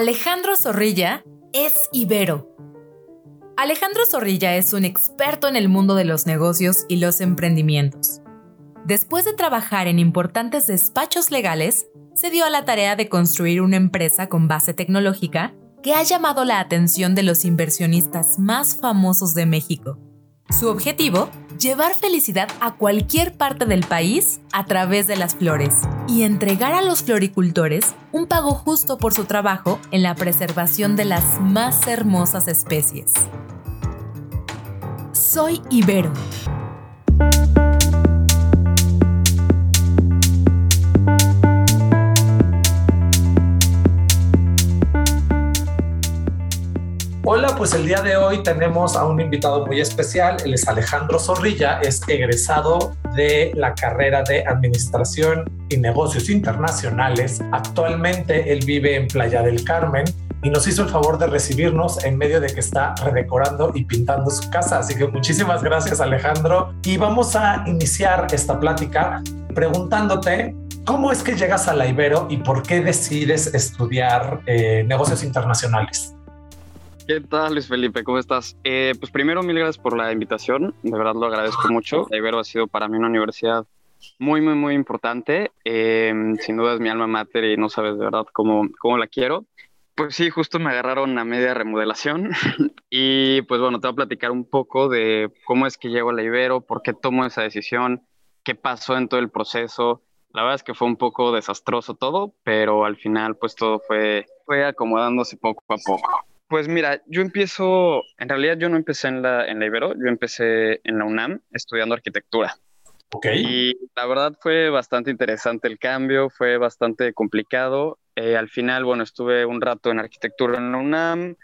Alejandro Zorrilla es Ibero. Alejandro Zorrilla es un experto en el mundo de los negocios y los emprendimientos. Después de trabajar en importantes despachos legales, se dio a la tarea de construir una empresa con base tecnológica que ha llamado la atención de los inversionistas más famosos de México. Su objetivo, llevar felicidad a cualquier parte del país a través de las flores y entregar a los floricultores un pago justo por su trabajo en la preservación de las más hermosas especies. Soy Ibero Hola, pues el día de hoy tenemos a un invitado muy especial. Él es Alejandro Zorrilla, es egresado de la carrera de Administración y Negocios Internacionales. Actualmente él vive en Playa del Carmen y nos hizo el favor de recibirnos en medio de que está redecorando y pintando su casa. Así que muchísimas gracias Alejandro. Y vamos a iniciar esta plática preguntándote cómo es que llegas a la Ibero y por qué decides estudiar eh, negocios internacionales. ¿Qué tal, Luis Felipe? ¿Cómo estás? Eh, pues primero, mil gracias por la invitación. De verdad lo agradezco mucho. Ibero ha sido para mí una universidad muy, muy, muy importante. Eh, sin duda es mi alma mater y no sabes de verdad cómo, cómo la quiero. Pues sí, justo me agarraron a media remodelación y pues bueno, te voy a platicar un poco de cómo es que llego a la Ibero, por qué tomo esa decisión, qué pasó en todo el proceso. La verdad es que fue un poco desastroso todo, pero al final pues todo fue, fue acomodándose poco a poco. Pues mira, yo empiezo, en realidad yo no empecé en la, en la Ibero, yo empecé en la UNAM estudiando arquitectura. Ok. Y la verdad fue bastante interesante el cambio, fue bastante complicado. Eh, al final, bueno, estuve un rato en arquitectura en la UNAM.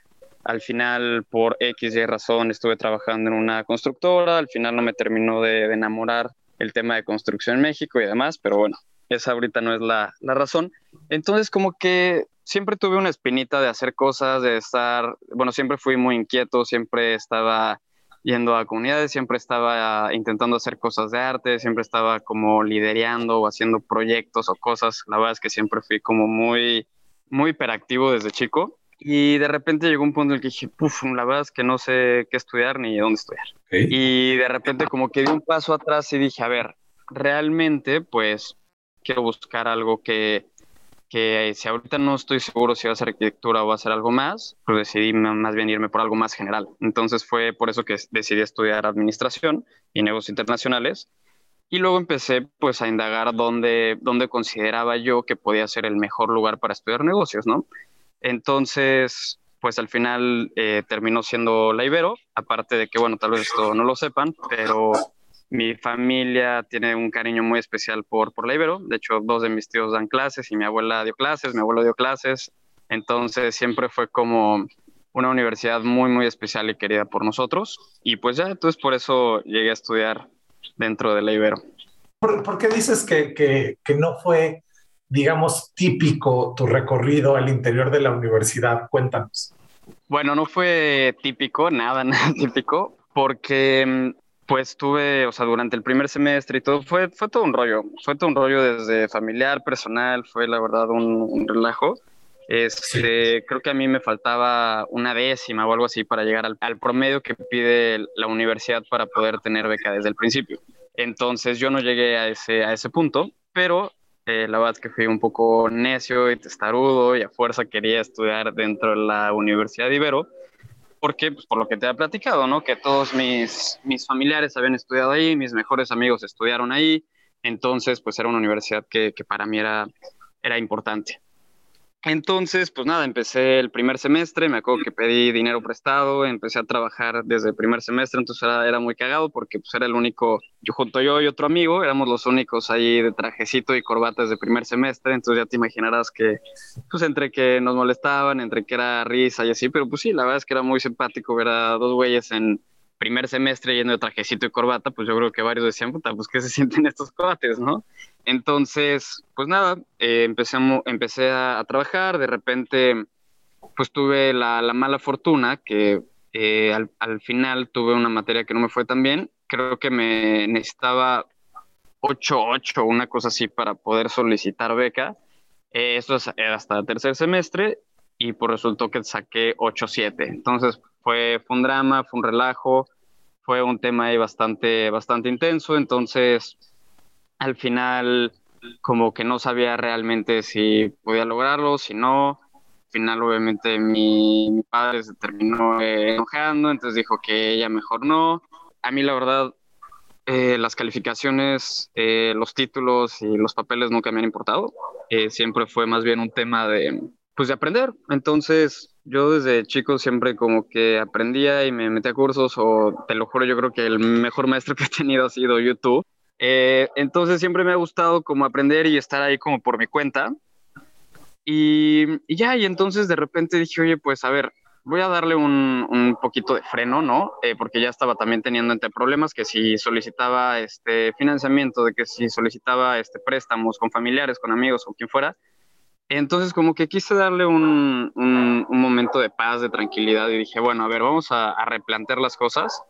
Al final, por X y razón, estuve trabajando en una constructora. Al final no me terminó de, de enamorar el tema de construcción en México y demás, pero bueno, esa ahorita no es la, la razón. Entonces, como que siempre tuve una espinita de hacer cosas, de estar, bueno, siempre fui muy inquieto, siempre estaba yendo a comunidades, siempre estaba intentando hacer cosas de arte, siempre estaba como liderando o haciendo proyectos o cosas. La verdad es que siempre fui como muy, muy hiperactivo desde chico. Y de repente llegó un punto en el que dije, puf, la verdad es que no sé qué estudiar ni dónde estudiar. Y de repente como que di un paso atrás y dije, a ver, realmente pues quiero buscar algo que, que si ahorita no estoy seguro si va a ser arquitectura o va a ser algo más, pues decidí más bien irme por algo más general. Entonces fue por eso que decidí estudiar administración y negocios internacionales. Y luego empecé pues a indagar dónde, dónde consideraba yo que podía ser el mejor lugar para estudiar negocios, ¿no? Entonces, pues al final eh, terminó siendo la Ibero, aparte de que, bueno, tal vez esto no lo sepan, pero mi familia tiene un cariño muy especial por, por la Ibero. De hecho, dos de mis tíos dan clases y mi abuela dio clases, mi abuelo dio clases. Entonces, siempre fue como una universidad muy, muy especial y querida por nosotros. Y pues ya, entonces por eso llegué a estudiar dentro de la Ibero. ¿Por, por qué dices que, que, que no fue, digamos, típico tu recorrido al interior de la universidad? Cuéntanos. Bueno, no fue típico, nada, nada típico, porque pues tuve, o sea, durante el primer semestre y todo, fue, fue todo un rollo, fue todo un rollo desde familiar, personal, fue la verdad un, un relajo. Este, Creo que a mí me faltaba una décima o algo así para llegar al, al, promedio que pide la universidad para poder tener beca desde el principio. Entonces yo no llegué a ese, a ese punto, pero eh, la verdad es que fui un poco necio y testarudo y a fuerza quería estudiar dentro de la Universidad de Ibero porque, pues, por lo que te he platicado, ¿no? Que todos mis, mis familiares habían estudiado ahí, mis mejores amigos estudiaron ahí, entonces, pues era una universidad que, que para mí era, era importante. Entonces, pues nada, empecé el primer semestre, me acuerdo que pedí dinero prestado, empecé a trabajar desde el primer semestre, entonces era, era muy cagado porque pues era el único, yo junto yo y otro amigo, éramos los únicos ahí de trajecito y corbatas de primer semestre, entonces ya te imaginarás que, pues entre que nos molestaban, entre que era risa y así, pero pues sí, la verdad es que era muy simpático ver a dos güeyes en primer semestre yendo de trajecito y corbata, pues yo creo que varios decían, puta, pues qué se sienten estos cuates, ¿no? Entonces, pues nada, eh, empecé, empecé a, a, trabajar, de repente, pues tuve la, la mala fortuna que eh, al, al, final tuve una materia que no me fue tan bien, creo que me necesitaba 8-8, una cosa así, para poder solicitar beca. Eh, es hasta tercer semestre y pues resultó que saqué 8.7. Entonces fue, fue un drama, fue un relajo, fue un tema ahí bastante, bastante intenso, entonces al final como que no sabía realmente si podía lograrlo, si no. Al final obviamente mi, padre se terminó enojando, entonces dijo que ella mejor no. A mí la verdad eh, las calificaciones, eh, los títulos y los papeles nunca me han importado. Eh, siempre fue más bien un tema de, pues de aprender. Entonces, yo desde chico siempre como que aprendía y me metía a cursos o te lo juro, yo creo que el mejor maestro que he tenido ha sido YouTube. Eh, entonces siempre me ha gustado como aprender y estar ahí como por mi cuenta. Y, ya, y entonces de repente dije, oye, pues a ver, voy a darle un, un poquito de freno, ¿no? Eh, porque ya estaba también teniendo entre problemas que si solicitaba este financiamiento, de que si solicitaba este préstamos con familiares, con amigos o quien fuera, entonces como que quise darle un, un, momento de paz, de tranquilidad y dije, bueno, a ver, vamos a, replantear las cosas.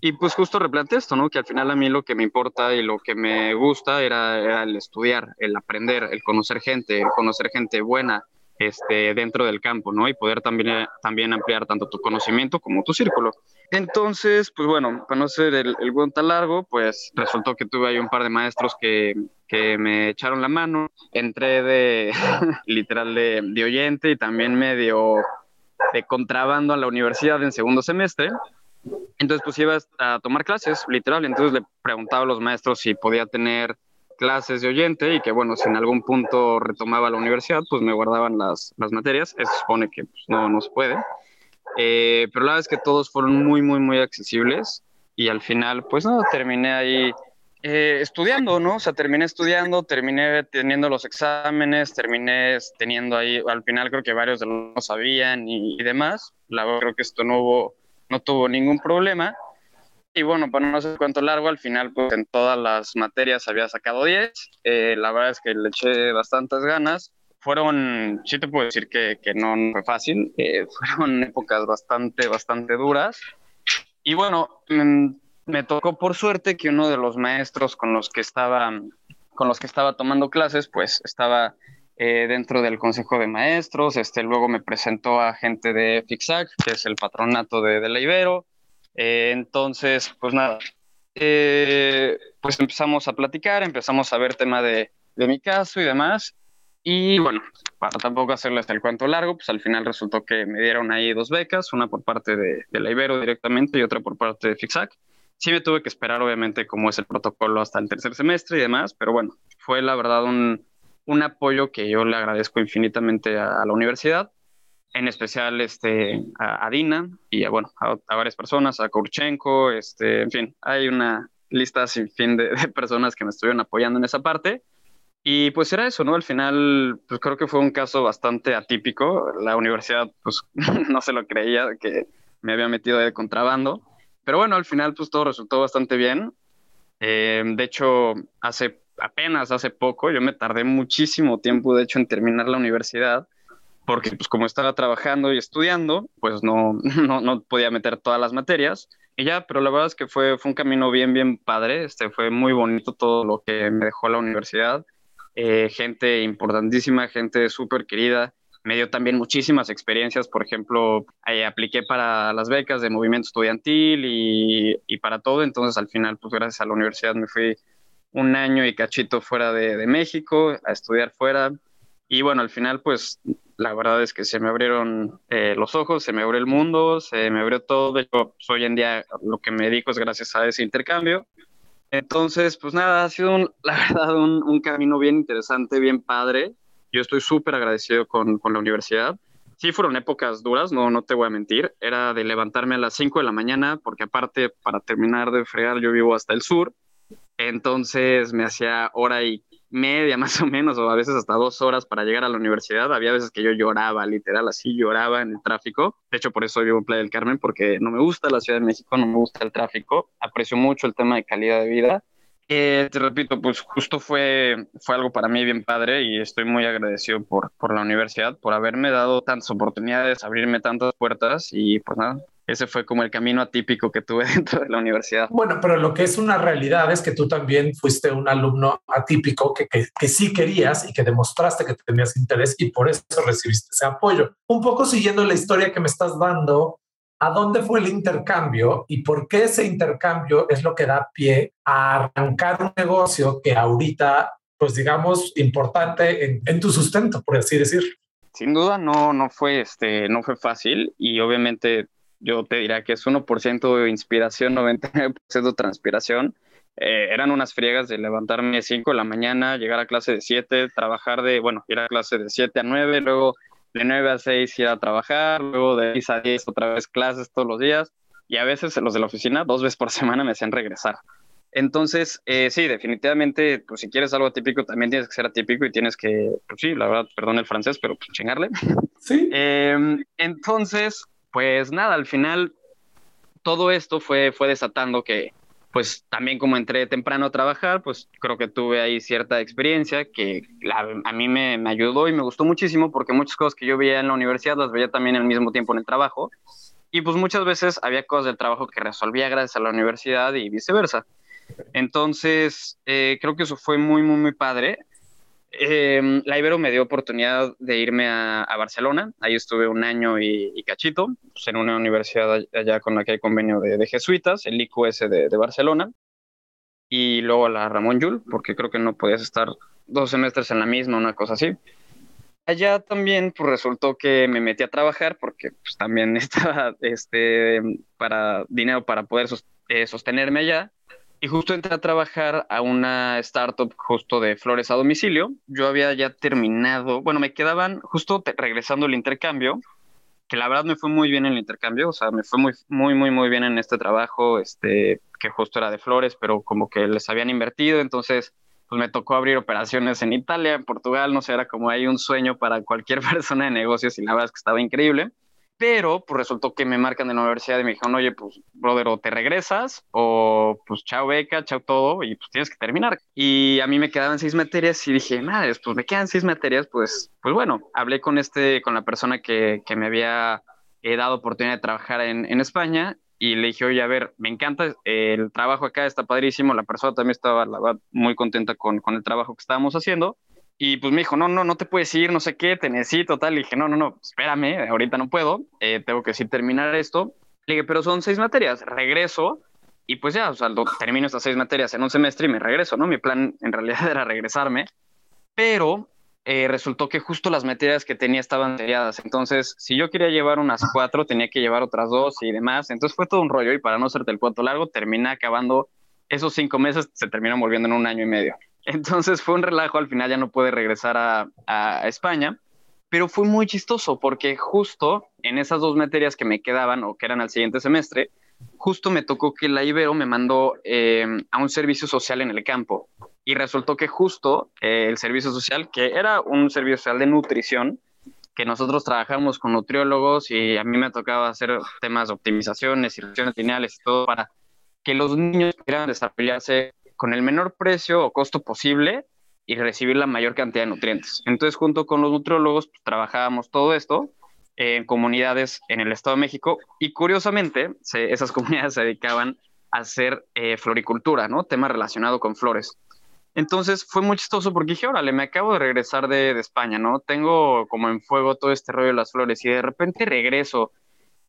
Y pues justo replanteé esto, ¿no? Que al final a mí lo que me importa y lo que me gusta era, era el estudiar, el aprender, el conocer gente, el conocer gente buena, este, dentro del campo, ¿no? Y poder también, eh, también ampliar tanto tu conocimiento como tu círculo. Entonces, pues bueno, para no ser el, el tan largo, pues resultó que tuve ahí un par de maestros que, que me echaron la mano. Entré de, literal, de, de oyente y también medio de contrabando a la universidad en segundo semestre. Entonces, pues iba a tomar clases, literal. Entonces le preguntaba a los maestros si podía tener clases de oyente y que, bueno, si en algún punto retomaba la universidad, pues me guardaban las, las materias. Eso supone que pues, no, no se puede. Eh, pero la verdad es que todos fueron muy, muy, muy accesibles y al final, pues no, terminé ahí eh, estudiando, ¿no? O sea, terminé estudiando, terminé teniendo los exámenes, terminé teniendo ahí, al final creo que varios de los no sabían y, demás. La verdad creo que esto no hubo, no tuvo ningún problema. Y bueno, para no sé cuánto largo, al final, pues en todas las materias había sacado 10. Eh, la verdad es que le eché bastantes ganas. Fueron, sí te puedo decir que, que no, fue fácil. Eh, fueron épocas bastante, bastante duras. Y bueno, mm, me tocó por suerte que uno de los maestros con los que estaba, con los que estaba tomando clases, pues estaba eh, dentro del consejo de maestros. Este, luego me presentó a gente de FIXAC, que es el patronato de, de la Ibero eh, entonces, pues nada, eh, pues empezamos a platicar, empezamos a ver tema de, de, mi caso y demás. Y bueno, para tampoco hacerles el cuento largo, pues al final resultó que me dieron ahí dos becas, una por parte de, de la Ibero directamente y otra por parte de FIXAC. Sí me tuve que esperar, obviamente, como es el protocolo hasta el tercer semestre y demás, pero bueno, fue la verdad un, un apoyo que yo le agradezco infinitamente a, a la universidad en especial este, a, Dina y a, bueno, a, varias personas, a Kurchenko, este, en fin, hay una lista sin fin de, personas que me estuvieron apoyando en esa parte. Y pues era eso, ¿no? Al final, pues creo que fue un caso bastante atípico. La universidad, pues no se lo creía que me había metido de contrabando. Pero bueno, al final, pues todo resultó bastante bien. Eh, de hecho, hace apenas hace poco, yo me tardé muchísimo tiempo, de hecho, en terminar la universidad porque pues como estaba trabajando y estudiando, pues no, no, no, podía meter todas las materias y ya, pero la verdad es que fue, fue un camino bien, bien padre, este, fue muy bonito todo lo que me dejó la universidad, eh, gente importantísima, gente súper querida, me dio también muchísimas experiencias, por ejemplo, ahí apliqué para las becas de movimiento estudiantil y, y, para todo, entonces al final, pues gracias a la universidad me fui un año y cachito fuera de, de México a estudiar fuera, y bueno, al final, pues la verdad es que se me abrieron eh, los ojos, se me abrió el mundo, se me abrió todo. De hecho, pues, hoy en día lo que me dedico es gracias a ese intercambio. Entonces, pues nada, ha sido, un, la verdad, un, un, camino bien interesante, bien padre. Yo estoy súper agradecido con, con, la universidad. Sí, fueron épocas duras, no, no te voy a mentir. Era de levantarme a las 5 de la mañana, porque aparte, para terminar de fregar, yo vivo hasta el sur. Entonces me hacía hora y media más o menos, o a veces hasta dos horas para llegar a la universidad. Había veces que yo lloraba, literal, así lloraba en el tráfico. De hecho, por eso vivo en Playa del Carmen, porque no me gusta la Ciudad de México, no me gusta el tráfico. Aprecio mucho el tema de calidad de vida. Eh, te repito, pues justo fue, fue algo para mí bien padre y estoy muy agradecido por, por la universidad, por haberme dado tantas oportunidades, abrirme tantas puertas y pues nada, ese fue como el camino atípico que tuve dentro de la universidad. Bueno, pero lo que es una realidad es que tú también fuiste un alumno atípico que, que, que sí querías y que demostraste que tenías interés y por eso recibiste ese apoyo. Un poco siguiendo la historia que me estás dando, ¿a dónde fue el intercambio y por qué ese intercambio es lo que da pie a arrancar un negocio que ahorita, pues digamos, importante en, en tu sustento, por así decir? Sin duda no, no, fue, este, no fue fácil y obviamente yo te diría que es 1% de inspiración, 99% transpiración. Eh, eran unas friegas de levantarme a 5 de la mañana, llegar a clase de 7, trabajar de, bueno, ir a clase de 7 a 9, luego de 9 a 6 ir a trabajar, luego de 6 a 10 otra vez clases todos los días y a veces los de la oficina dos veces por semana me hacían regresar. Entonces, eh, sí, definitivamente, pues si quieres algo atípico, también tienes que ser atípico y tienes que, pues sí, la verdad, perdón el francés, pero pues chingarle. Sí. Eh, entonces, pues nada, al final todo esto fue, fue desatando que, pues también como entré temprano a trabajar, pues creo que tuve ahí cierta experiencia que a mí me, me, ayudó y me gustó muchísimo porque muchas cosas que yo veía en la universidad las veía también al mismo tiempo en el trabajo. Y pues muchas veces había cosas del trabajo que resolvía gracias a la universidad y viceversa. Entonces, eh, creo que eso fue muy, muy, muy padre. Eh, la Ibero me dio oportunidad de irme a, Barcelona. Ahí estuve un año y, cachito, pues en una universidad allá con la que hay convenio de, jesuitas, el IQS de, de, Barcelona. Y luego a la Ramón Llull, porque creo que no podías estar dos semestres en la misma, una cosa así. Allá también pues, resultó que me metí a trabajar porque pues, también estaba este, para dinero para poder eh, sostenerme allá y justo entré a trabajar a una startup justo de flores a domicilio. Yo había ya terminado, bueno, me quedaban justo regresando el intercambio, que la verdad me fue muy bien en el intercambio, o sea, me fue muy, muy, muy, muy bien en este trabajo, este, que justo era de flores, pero como que les habían invertido, entonces, pues me tocó abrir operaciones en Italia, en Portugal, no sé, era como hay un sueño para cualquier persona de negocios y la verdad es que estaba increíble pero pues resultó que me marcan de la universidad y me dijeron, oye, pues, brother, o te regresas, o pues chao beca, chao todo, y pues tienes que terminar. Y a mí me quedaban seis materias y dije, madre, pues me quedan seis materias, pues, pues bueno, hablé con este, con la persona que, que me había eh, dado oportunidad de trabajar en, en España y le dije, oye, a ver, me encanta el trabajo acá, está padrísimo, la persona también estaba, la muy contenta con, con el trabajo que estábamos haciendo, y pues me dijo, no, no, no te puedes ir, no sé qué, te necesito, tal. Y dije, no, no, no, espérame, ahorita no puedo, eh, tengo que sí terminar esto. Le dije, pero son seis materias, regreso y pues ya, o sea, termino estas seis materias en un semestre y me regreso, ¿no? Mi plan en realidad era regresarme, pero eh, resultó que justo las materias que tenía estaban seriadas. Entonces, si yo quería llevar unas cuatro, tenía que llevar otras dos y demás. Entonces fue todo un rollo y para no hacerte el cuento largo, terminé acabando esos cinco meses, se terminó volviendo en un año y medio. Entonces fue un relajo, al final ya no pude regresar a, España, pero fue muy chistoso porque justo en esas dos materias que me quedaban o que eran al siguiente semestre, justo me tocó que la Ibero me mandó eh, a un servicio social en el campo y resultó que justo eh, el servicio social, que era un servicio social de nutrición, que nosotros trabajamos con nutriólogos y a mí me tocaba hacer temas de optimizaciones y reacciones lineales y todo para que los niños pudieran desarrollarse con el menor precio o costo posible y recibir la mayor cantidad de nutrientes. Entonces, junto con los nutriólogos, pues, trabajábamos todo esto en comunidades en el Estado de México y curiosamente se, esas comunidades se dedicaban a hacer eh, floricultura, ¿no? Tema relacionado con flores. Entonces fue muy chistoso porque dije, órale, me acabo de regresar de, de, España, ¿no? Tengo como en fuego todo este rollo de las flores y de repente regreso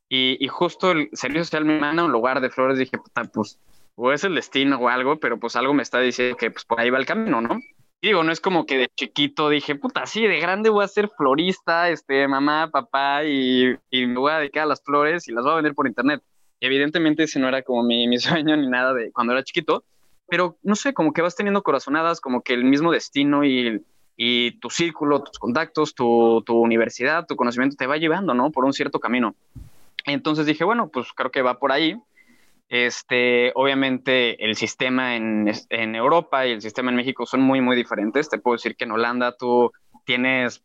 y, y justo el servicio social me manda a un lugar de flores. Dije, puta, pues o es el destino o algo, pero pues algo me está diciendo que pues por ahí va el camino, ¿no? digo, no es como que de chiquito dije, puta, sí, de grande voy a ser florista, este, mamá, papá, y, y me voy a dedicar a las flores y las voy a vender por internet. Y evidentemente ese no era como mi, mi sueño ni nada de cuando era chiquito, pero no sé, como que vas teniendo corazonadas, como que el mismo destino y, y tu círculo, tus contactos, tu, tu universidad, tu conocimiento te va llevando, ¿no? Por un cierto camino. Entonces dije, bueno, pues creo que va por ahí este, obviamente el sistema en, Europa y el sistema en México son muy, muy diferentes. Te puedo decir que en Holanda tú tienes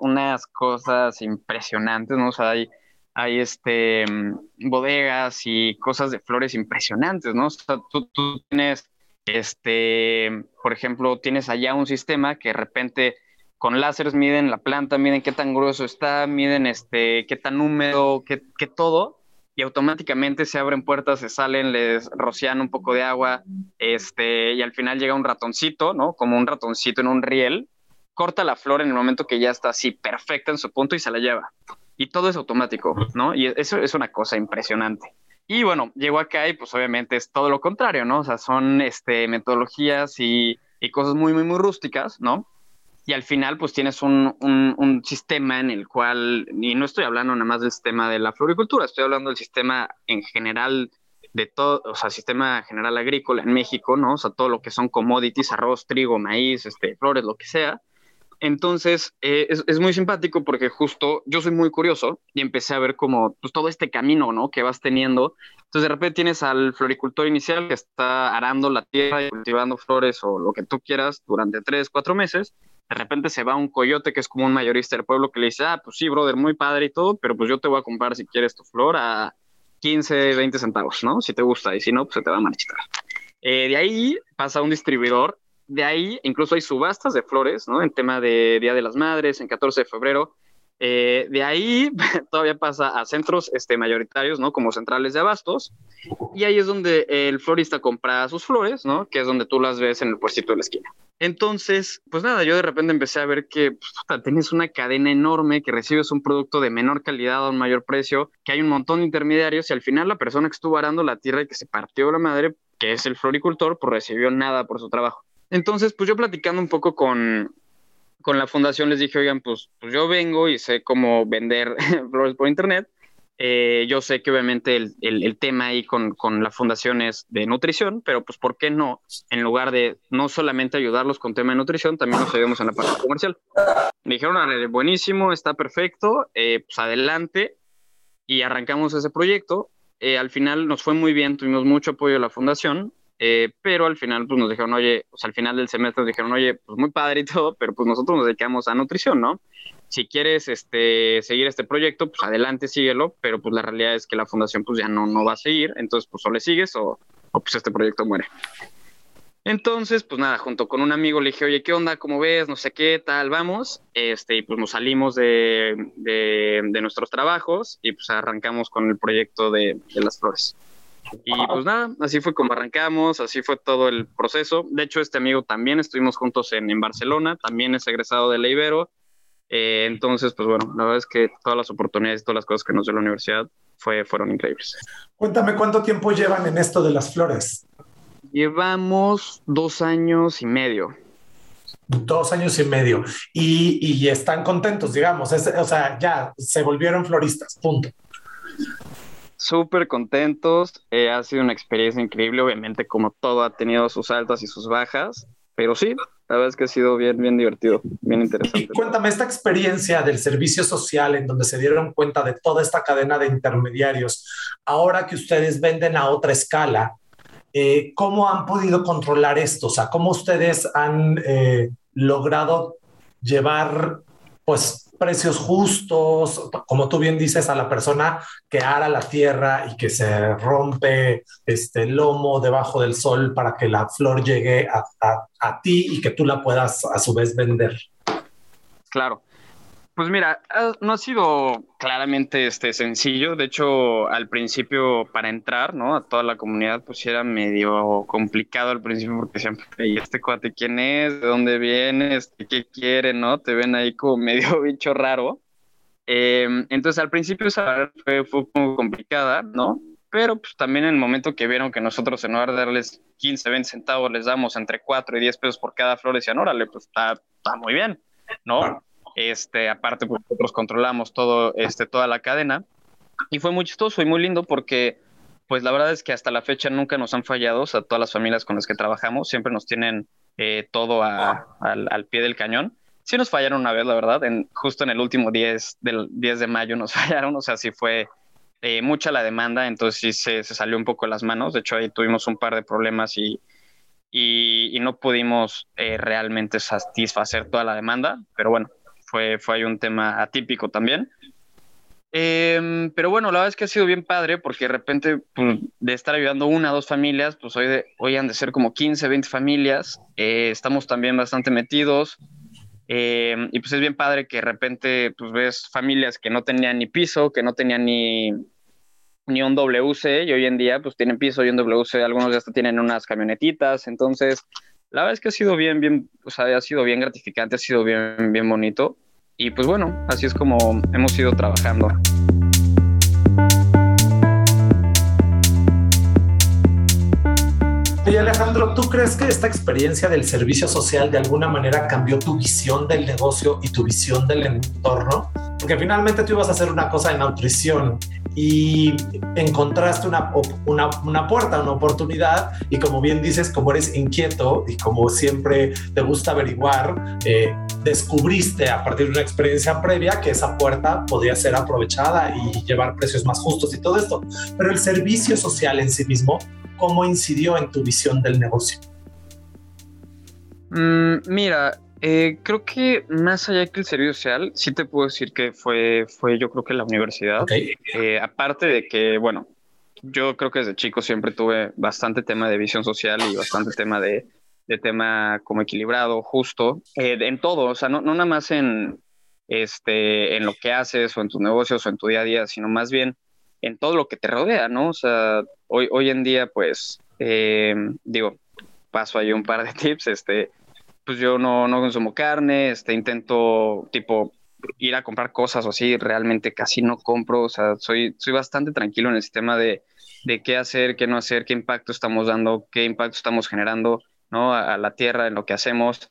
unas cosas impresionantes, ¿no? O sea, hay, hay este, bodegas y cosas de flores impresionantes, ¿no? O sea, tú, tú tienes, este, por ejemplo, tienes allá un sistema que de repente con láseres miden la planta, miden qué tan grueso está, miden este, qué tan húmedo, qué, qué todo, y automáticamente se abren puertas, se salen, les rocian un poco de agua, este, y al final llega un ratoncito, ¿no? Como un ratoncito en un riel, corta la flor en el momento que ya está así perfecta en su punto y se la lleva. Y todo es automático, ¿no? Y eso es una cosa impresionante. Y bueno, llego acá y pues obviamente es todo lo contrario, ¿no? O sea, son este, metodologías y, y cosas muy, muy, muy rústicas, ¿no? Y al final pues tienes un, un, sistema en el cual, y no estoy hablando nada más del sistema de la floricultura, estoy hablando del sistema en general de todo, o sea, sistema general agrícola en México, ¿no? O sea, todo lo que son commodities, arroz, trigo, maíz, este, flores, lo que sea. Entonces, eh, es, es, muy simpático porque justo yo soy muy curioso y empecé a ver como pues, todo este camino, ¿no? Que vas teniendo. Entonces, de repente tienes al floricultor inicial que está arando la tierra y cultivando flores o lo que tú quieras durante tres, cuatro meses de repente se va un coyote que es como un mayorista del pueblo que le dice, ah, pues sí, brother, muy padre y todo, pero pues yo te voy a comprar si quieres tu flor a 15, 20 centavos, ¿no? Si te gusta y si no, pues se te va a marchitar. Eh, de ahí pasa un distribuidor, de ahí incluso hay subastas de flores, ¿no? En tema de Día de las Madres, en 14 de febrero. Eh, de ahí todavía pasa a centros este, mayoritarios, ¿no? Como centrales de abastos. Y ahí es donde el florista compra sus flores, ¿no? Que es donde tú las ves en el puestito de la esquina. Entonces, pues nada, yo de repente empecé a ver que pues, tienes una cadena enorme, que recibes un producto de menor calidad a un mayor precio, que hay un montón de intermediarios y al final la persona que estuvo arando la tierra y que se partió la madre, que es el floricultor, pues recibió nada por su trabajo. Entonces, pues yo platicando un poco con, con la fundación les dije, oigan, pues, pues yo vengo y sé cómo vender flores por internet eh, yo sé que obviamente el, el, tema ahí con, con, la fundación es de nutrición, pero pues ¿por qué no? En lugar de no solamente ayudarlos con tema de nutrición, también nos ayudamos en la parte comercial. Me dijeron, buenísimo, está perfecto, eh, pues adelante. Y arrancamos ese proyecto. Eh, al final nos fue muy bien, tuvimos mucho apoyo de la fundación, pero al final pues nos dijeron, oye, pues al final del semestre nos dijeron, oye, pues muy padre y todo, pero pues nosotros nos dedicamos a nutrición, ¿no? si quieres este, seguir este proyecto, pues adelante, síguelo, pero pues la realidad es que la fundación pues ya no, no va a seguir, entonces pues o le sigues o, o pues este proyecto muere. Entonces, pues nada, junto con un amigo le dije, oye, ¿qué onda? ¿Cómo ves? No sé qué, tal, vamos. Este, y pues nos salimos de, de, de nuestros trabajos y pues arrancamos con el proyecto de, de, las flores. Y pues nada, así fue como arrancamos, así fue todo el proceso. De hecho, este amigo también estuvimos juntos en, en Barcelona, también es egresado de la Ibero eh, entonces, pues bueno, la verdad es que todas las oportunidades, todas las cosas que nos dio la universidad fue, fueron increíbles. Cuéntame cuánto tiempo llevan en esto de las flores. Llevamos dos años y medio. Dos años y medio. Y, y están contentos, digamos. o sea, ya se volvieron floristas, punto. Súper contentos. Eh, ha sido una experiencia increíble. Obviamente, como todo, ha tenido sus altas y sus bajas. Pero sí, la verdad es que ha sido bien, bien divertido, bien interesante. Y cuéntame esta experiencia del servicio social en donde se dieron cuenta de toda esta cadena de intermediarios. Ahora que ustedes venden a otra escala, eh, ¿cómo han podido controlar esto? O sea, ¿cómo ustedes han eh, logrado llevar, pues, precios justos, como tú bien dices, a la persona que ara la tierra y que se rompe este lomo debajo del sol para que la flor llegue a, a ti y que tú la puedas a su vez vender. Claro. Pues mira, no ha sido claramente este sencillo. De hecho, al principio para entrar, ¿no? A toda la comunidad, pues era medio complicado al principio porque siempre, ¿y este cuate quién es? ¿De dónde viene? Este, ¿Qué quiere? ¿No? Te ven ahí como medio bicho raro. Em, entonces, al principio esa fue, fue muy complicada, ¿no? Pero pues también en el momento que vieron que nosotros en lugar de darles 15, 20 centavos, les damos entre 4 y 10 pesos por cada flor, decían, órale, pues está, está muy bien, ¿no? Este, aparte, pues, nosotros controlamos todo, este, toda la cadena. Y fue muy chistoso y muy lindo porque, pues la verdad es que hasta la fecha nunca nos han fallado, o sea, todas las familias con las que trabajamos siempre nos tienen eh, todo al, pie del cañón. Sí nos fallaron una vez, la verdad, en, justo en el último 10 del 10 de mayo nos fallaron, o sea, sí fue eh, mucha la demanda, entonces sí se, salió un poco las manos. De hecho, ahí tuvimos un par de problemas y, y, no pudimos eh, realmente satisfacer toda la demanda, pero bueno, fue, fue un tema atípico también. Em, pero bueno, la verdad es que ha sido bien padre porque de repente pues, de estar ayudando una o dos familias, pues hoy, hoy han de ser como 15, 20 familias. Eh, estamos también bastante metidos. Em, y pues es bien padre que de repente pues ves familias que no tenían ni piso, que no tenían ni, ni un WC y hoy en día pues tienen piso y un WC, algunos ya hasta tienen unas camionetitas, entonces la verdad es que ha sido bien, bien, o sea, ha sido bien gratificante, ha sido bien, bien bonito y pues bueno, así es como hemos ido trabajando. Y Alejandro, ¿tú crees que esta experiencia del servicio social de alguna manera cambió tu visión del negocio y tu visión del entorno? Porque finalmente tú ibas a hacer una cosa de nutrición y encontraste una, una, una, puerta, una oportunidad y como bien dices, como eres inquieto y como siempre te gusta averiguar, eh, descubriste a partir de una experiencia previa que esa puerta podía ser aprovechada y llevar precios más justos y todo esto. Pero el servicio social en sí mismo cómo incidió en tu visión del negocio? Mm, mira, eh, creo que más allá que el servicio social, sí te puedo decir que fue, fue yo creo que la universidad. Eh, aparte de que, bueno, yo creo que desde chico siempre tuve bastante tema de visión social y bastante tema de, de tema como equilibrado, justo, eh, en todo, o sea, no, no nada más en, este, en lo que haces o en tus negocios o en tu día a día, sino más bien en todo lo que te rodea, ¿no? O sea, hoy, hoy en día, pues, eh, digo, paso ahí un par de tips, este, pues yo no, no consumo carne, este, intento, tipo, ir a comprar cosas o así, realmente casi no compro, o sea, soy, soy bastante tranquilo en el sistema de, de qué hacer, qué no hacer, qué impacto estamos dando, qué impacto estamos generando, ¿no? A, la tierra, en lo que hacemos,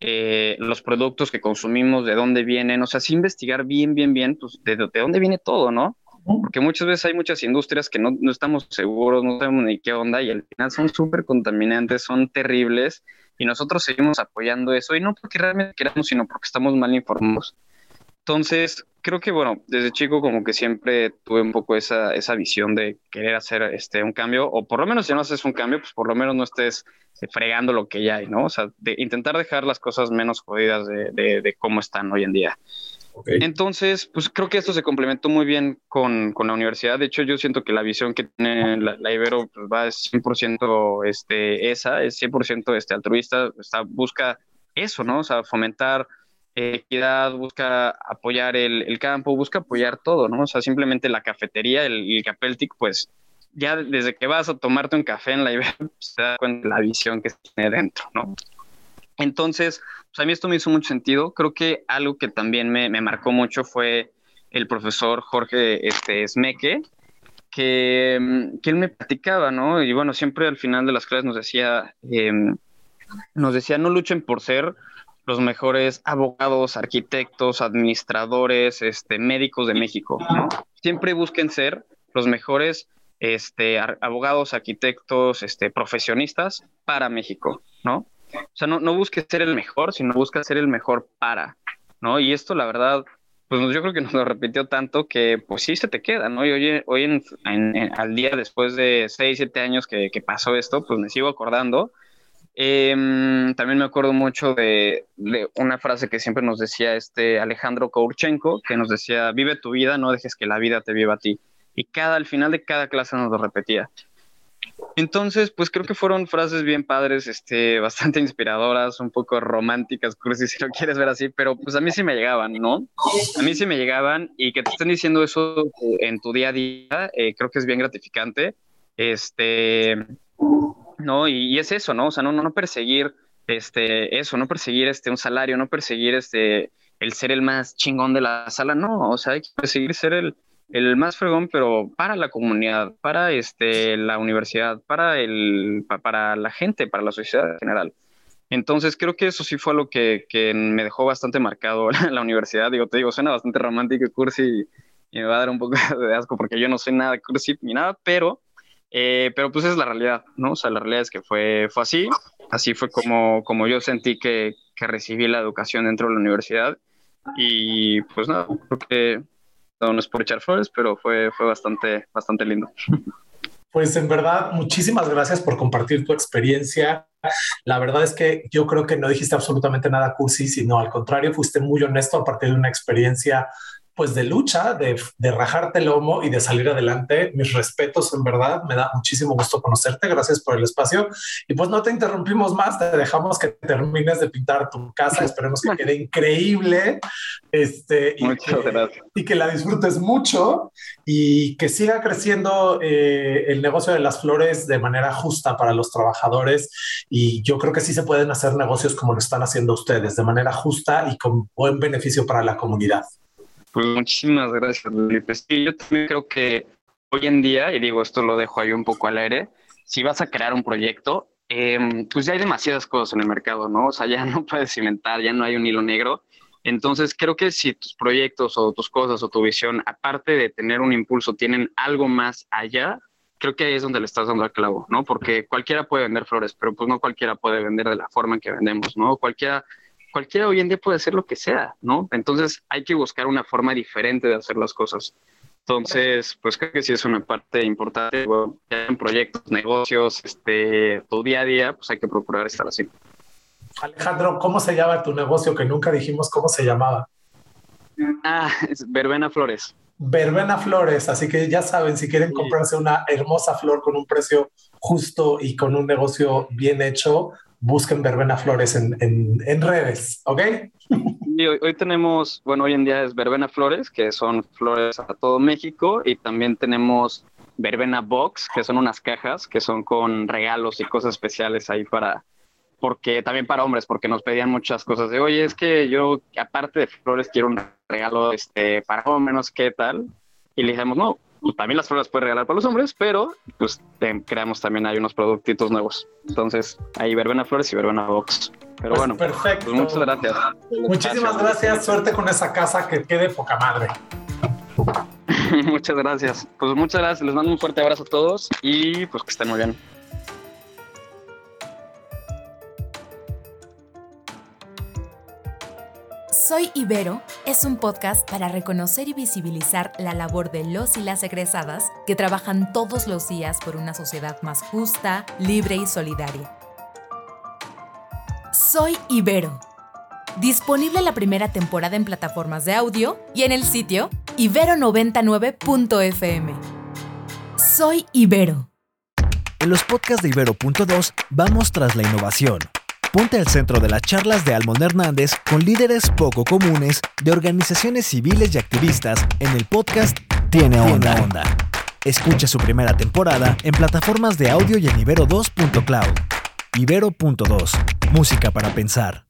eh, los productos que consumimos, de dónde vienen, o sea, sí investigar bien, bien, bien, pues, de, de dónde viene todo, ¿no? Porque muchas veces hay muchas industrias que no, no estamos seguros, no sabemos ni qué onda y al final son súper contaminantes, son terribles y nosotros seguimos apoyando eso y no porque realmente queramos, sino porque estamos mal informados. Entonces, creo que, bueno, desde chico como que siempre tuve un poco esa, esa visión de querer hacer este, un cambio, o por lo menos si no haces un cambio, pues por lo menos no estés fregando lo que ya hay, ¿no? O sea, de intentar dejar las cosas menos jodidas de, de, de cómo están hoy en día. Entonces, pues creo que esto se complementó muy bien con, con, la universidad. De hecho, yo siento que la visión que tiene la, Ibero pues, va es 100% este, esa, es 100% este, altruista, busca eso, ¿no? O sea, fomentar equidad, busca apoyar el, el, campo, busca apoyar todo, ¿no? O sea, simplemente la cafetería, el, el Capeltic, pues ya desde que vas a tomarte un café en la Ibero, pues, se da cuenta la visión que tiene dentro, ¿no? Entonces, pues a mí esto me hizo mucho sentido. Creo que algo que también me, marcó mucho fue el profesor Jorge este, Smeke, que, mm, que, él me platicaba, ¿no? Y bueno, siempre al final de las clases nos decía, em, nos decía, no luchen por ser los mejores abogados, arquitectos, administradores, este, médicos de México, ¿no? Siempre busquen ser los mejores este, abogados, arquitectos, este, profesionistas para México, ¿no? O sea, no, no busques ser el mejor, sino busca ser el mejor para, ¿no? Y esto, la verdad, pues yo creo que nos lo repitió tanto que pues sí se te queda, ¿no? Y hoy, hoy en, al día después de 6, 7 años que, que, pasó esto, pues me sigo acordando. Em, también me acuerdo mucho de, de, una frase que siempre nos decía este Alejandro Kourchenko, que nos decía, vive tu vida, no dejes que la vida te viva a ti. Y cada, al final de cada clase nos lo repetía. Entonces, pues creo que fueron frases bien padres, este, bastante inspiradoras, un poco románticas, cursi, si lo quieres ver así, pero pues a mí sí me llegaban, ¿no? A mí sí me llegaban y que te estén diciendo eso en tu día a día, eh, creo que es bien gratificante. Este, ¿no? Y, es eso, ¿no? O sea, no, no, no perseguir este, eso, no perseguir este, un salario, no perseguir este, el ser el más chingón de la sala, no, o sea, hay que perseguir ser el, el más fregón, pero para la comunidad, para este, la universidad, para, el, para la gente, para la sociedad en general. Entonces creo que eso sí fue lo que, que me dejó bastante marcado la, universidad. Digo, te digo, suena bastante romántico y cursi y, me va a dar un poco de asco porque yo no soy nada cursi ni nada, pero, eh, pero pues es la realidad, ¿no? O sea, la realidad es que fue, fue así, así fue como, como yo sentí que, que recibí la educación dentro de la universidad y pues nada, creo que no, es por echar flores, pero fue, fue bastante, bastante lindo. Pues en verdad, muchísimas gracias por compartir tu experiencia. La verdad es que yo creo que no dijiste absolutamente nada cursi, sino al contrario, fuiste muy honesto a partir de una experiencia pues de lucha, de, de rajarte el lomo y de salir adelante. Mis respetos, en verdad, me da muchísimo gusto conocerte. Gracias por el espacio. Y pues no te interrumpimos más, te dejamos que termines de pintar tu casa. Esperemos que quede increíble. Este, y, que, y que la disfrutes mucho y que siga creciendo eh, el negocio de las flores de manera justa para los trabajadores. Y yo creo que sí se pueden hacer negocios como lo están haciendo ustedes, de manera justa y con buen beneficio para la comunidad. Pues muchísimas gracias, Felipe. Sí, yo también creo que hoy en día, y digo esto lo dejo ahí un poco al aire, si vas a crear un proyecto, em, pues ya hay demasiadas cosas en el mercado, ¿no? O sea, ya no puedes inventar, ya no hay un hilo negro. Entonces, creo que si tus proyectos o tus cosas o tu visión, aparte de tener un impulso, tienen algo más allá, creo que ahí es donde le estás dando al clavo, ¿no? Porque cualquiera puede vender flores, pero pues no cualquiera puede vender de la forma en que vendemos, ¿no? Cualquiera cualquiera hoy en día puede hacer lo que sea, ¿no? Entonces hay que buscar una forma diferente de hacer las cosas. Entonces, pues creo que sí es una parte importante. Bueno, en proyectos, negocios, este, tu día a día, pues hay que procurar estar así. Alejandro, ¿cómo se llama tu negocio que nunca dijimos cómo se llamaba? Ah, es Verbena Flores. Verbena Flores, así que ya saben, si quieren comprarse una hermosa flor con un precio justo y con un negocio bien hecho, busquen Verbena Flores en, en, redes, ¿ok? Y hoy, tenemos, bueno, hoy en día es Verbena Flores, que son flores a todo México, y también tenemos Verbena Box, que son unas cajas que son con regalos y cosas especiales ahí para, porque también para hombres, porque nos pedían muchas cosas de, oye, es que yo, aparte de flores, quiero un regalo este, para hombres, ¿qué tal? Y le dijimos, no, también las flores puedes regalar para los hombres, pero pues creamos también hay unos productitos nuevos. Entonces, ahí verbena flores y verbena box. Pero pues, bueno, perfecto. Pues, muchas gracias. Muchísimas gracias. Suerte con esa casa que quede poca madre. muchas gracias. Pues muchas gracias. Les mando un fuerte abrazo a todos y pues que estén muy bien. Soy Ibero es un podcast para reconocer y visibilizar la labor de los y las egresadas que trabajan todos los días por una sociedad más justa, libre y solidaria. Soy Ibero. Disponible la primera temporada en plataformas de audio y en el sitio ibero99.fm. Soy Ibero. En los podcasts de Ibero.2 vamos tras la innovación Ponte al centro de las charlas de Almon Hernández con líderes poco comunes de organizaciones civiles y activistas en el podcast Tiene Onda. Onda. Escucha su primera temporada en plataformas de audio y en Ibero2.cloud. Ibero.2. Música para pensar.